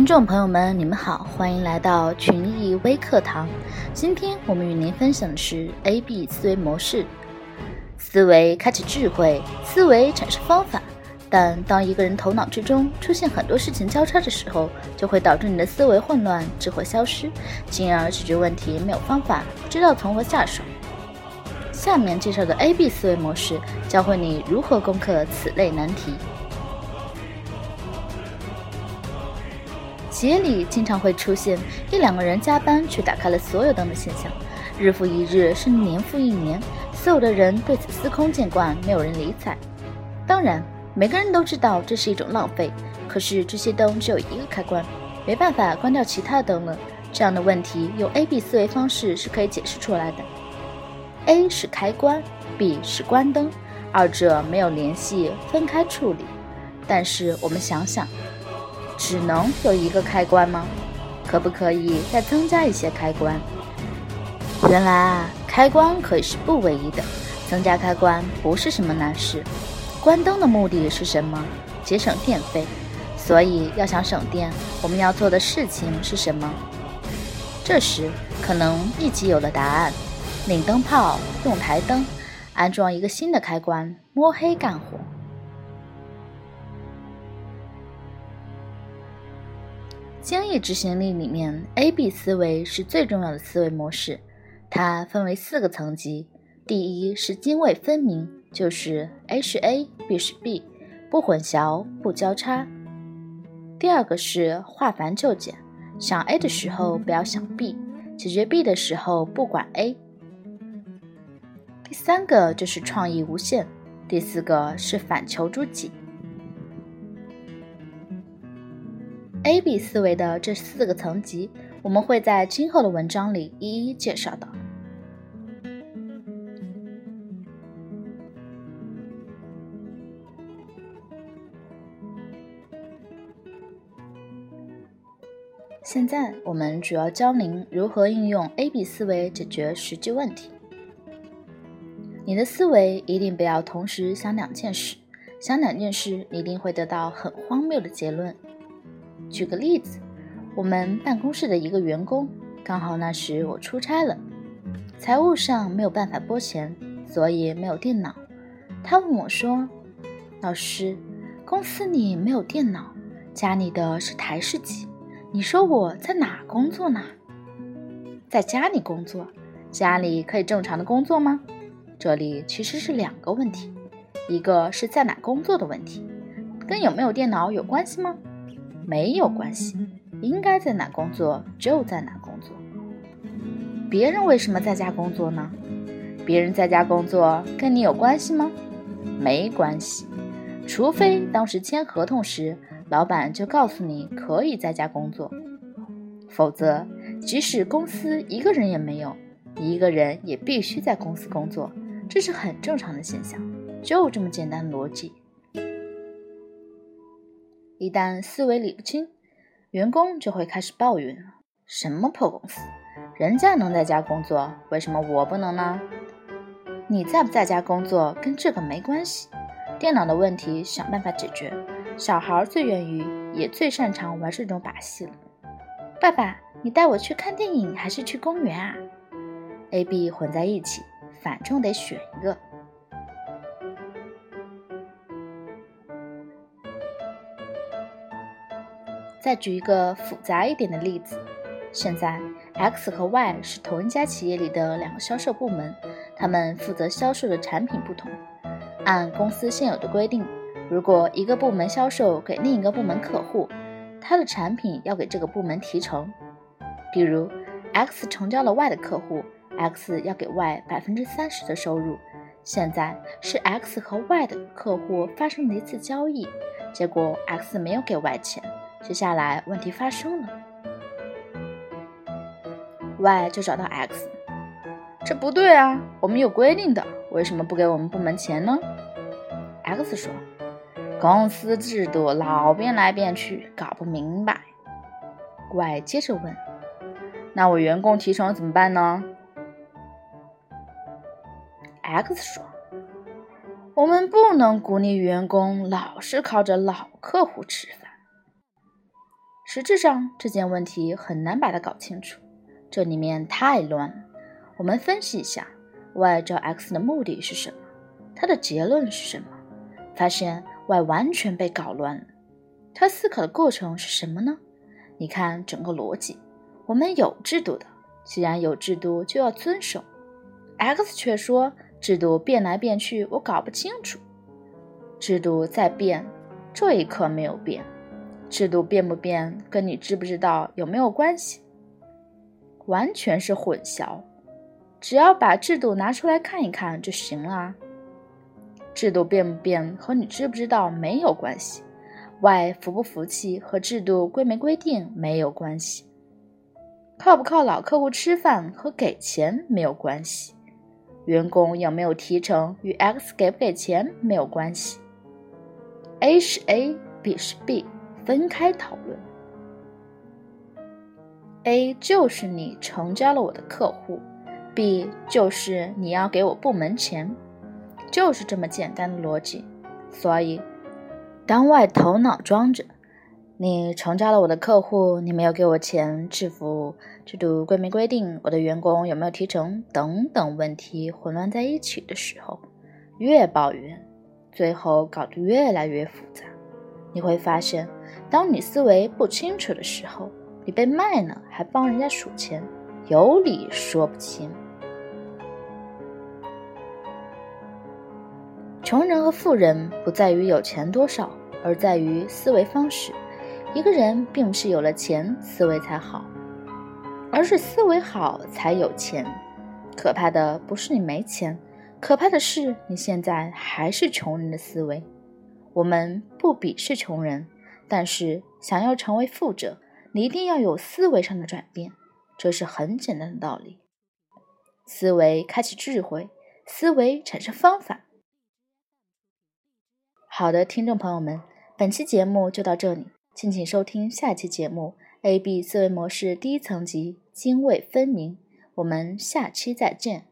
听众朋友们，你们好，欢迎来到群益微课堂。今天我们与您分享的是 A B 思维模式。思维开启智慧，思维产生方法。但当一个人头脑之中出现很多事情交叉的时候，就会导致你的思维混乱，智慧消失，进而解决问题没有方法，不知道从何下手。下面介绍的 A B 思维模式，教会你如何攻克此类难题。企业里经常会出现一两个人加班却打开了所有灯的现象，日复一日，甚至年复一年，所有的人对此司空见惯，没有人理睬。当然，每个人都知道这是一种浪费。可是这些灯只有一个开关，没办法关掉其他灯了。这样的问题用 A B 思维方式是可以解释出来的。A 是开关，B 是关灯，二者没有联系，分开处理。但是我们想想。只能有一个开关吗？可不可以再增加一些开关？原来啊，开关可以是不唯一的，增加开关不是什么难事。关灯的目的是什么？节省电费。所以要想省电，我们要做的事情是什么？这时可能立即有了答案：拧灯泡，用台灯，安装一个新的开关，摸黑干活。精益执行力里面，A B 思维是最重要的思维模式。它分为四个层级：第一是泾渭分明，就是 A 是 A，B 是 B，不混淆，不交叉；第二个是化繁就简，想 A 的时候不要想 B，解决 B 的时候不管 A；第三个就是创意无限；第四个是反求诸己。A B 思维的这四个层级，我们会在今后的文章里一一介绍到。现在我们主要教您如何运用 A B 思维解决实际问题。你的思维一定不要同时想两件事，想两件事你一定会得到很荒谬的结论。举个例子，我们办公室的一个员工，刚好那时我出差了，财务上没有办法拨钱，所以没有电脑。他问我说：“老师，公司里没有电脑，家里的是台式机，你说我在哪工作呢？”在家里工作，家里可以正常的工作吗？这里其实是两个问题，一个是在哪工作的问题，跟有没有电脑有关系吗？没有关系，应该在哪工作就在哪工作。别人为什么在家工作呢？别人在家工作跟你有关系吗？没关系，除非当时签合同时，老板就告诉你可以在家工作，否则即使公司一个人也没有，一个人也必须在公司工作，这是很正常的现象，就这么简单逻辑。一旦思维理不清，员工就会开始抱怨：“什么破公司，人家能在家工作，为什么我不能呢？”你在不在家工作跟这个没关系，电脑的问题想办法解决。小孩最愿意也最擅长玩这种把戏了。爸爸，你带我去看电影还是去公园啊？A、B 混在一起，反正得选一个。再举一个复杂一点的例子，现在 X 和 Y 是同一家企业里的两个销售部门，他们负责销售的产品不同。按公司现有的规定，如果一个部门销售给另一个部门客户，他的产品要给这个部门提成。比如 X 成交了 Y 的客户，X 要给 Y 百分之三十的收入。现在是 X 和 Y 的客户发生了一次交易，结果 X 没有给 Y 钱。接下来问题发生了，Y 就找到 X，这不对啊，我们有规定的，为什么不给我们部门钱呢？X 说，公司制度老变来变去，搞不明白。Y 接着问，那我员工提成怎么办呢？X 说，我们不能鼓励员工老是靠着老客户吃饭。实质上这件问题很难把它搞清楚，这里面太乱了。我们分析一下 y 找 x 的目的是什么，它的结论是什么？发现 y 完全被搞乱了。他思考的过程是什么呢？你看整个逻辑，我们有制度的，既然有制度就要遵守。x 却说制度变来变去，我搞不清楚。制度在变，这一刻没有变。制度变不变，跟你知不知道有没有关系？完全是混淆。只要把制度拿出来看一看就行了。制度变不变和你知不知道没有关系。Y 服不服气和制度规没规定没有关系。靠不靠老客户吃饭和给钱没有关系。员工有没有提成与 X 给不给钱没有关系。A 是 A，B 是 B。分开讨论。A 就是你成交了我的客户，B 就是你要给我部门钱，就是这么简单的逻辑。所以，当外头脑装着你成交了我的客户，你没有给我钱，制服制度规没规定，我的员工有没有提成等等问题混乱在一起的时候，越抱怨，最后搞得越来越复杂。你会发现。当你思维不清楚的时候，你被卖了还帮人家数钱，有理说不清。穷人和富人不在于有钱多少，而在于思维方式。一个人并不是有了钱思维才好，而是思维好才有钱。可怕的不是你没钱，可怕的是你现在还是穷人的思维。我们不鄙视穷人。但是，想要成为富者，你一定要有思维上的转变，这是很简单的道理。思维开启智慧，思维产生方法。好的，听众朋友们，本期节目就到这里，敬请收听下期节目《A B 思维模式第一层级泾渭分明》，我们下期再见。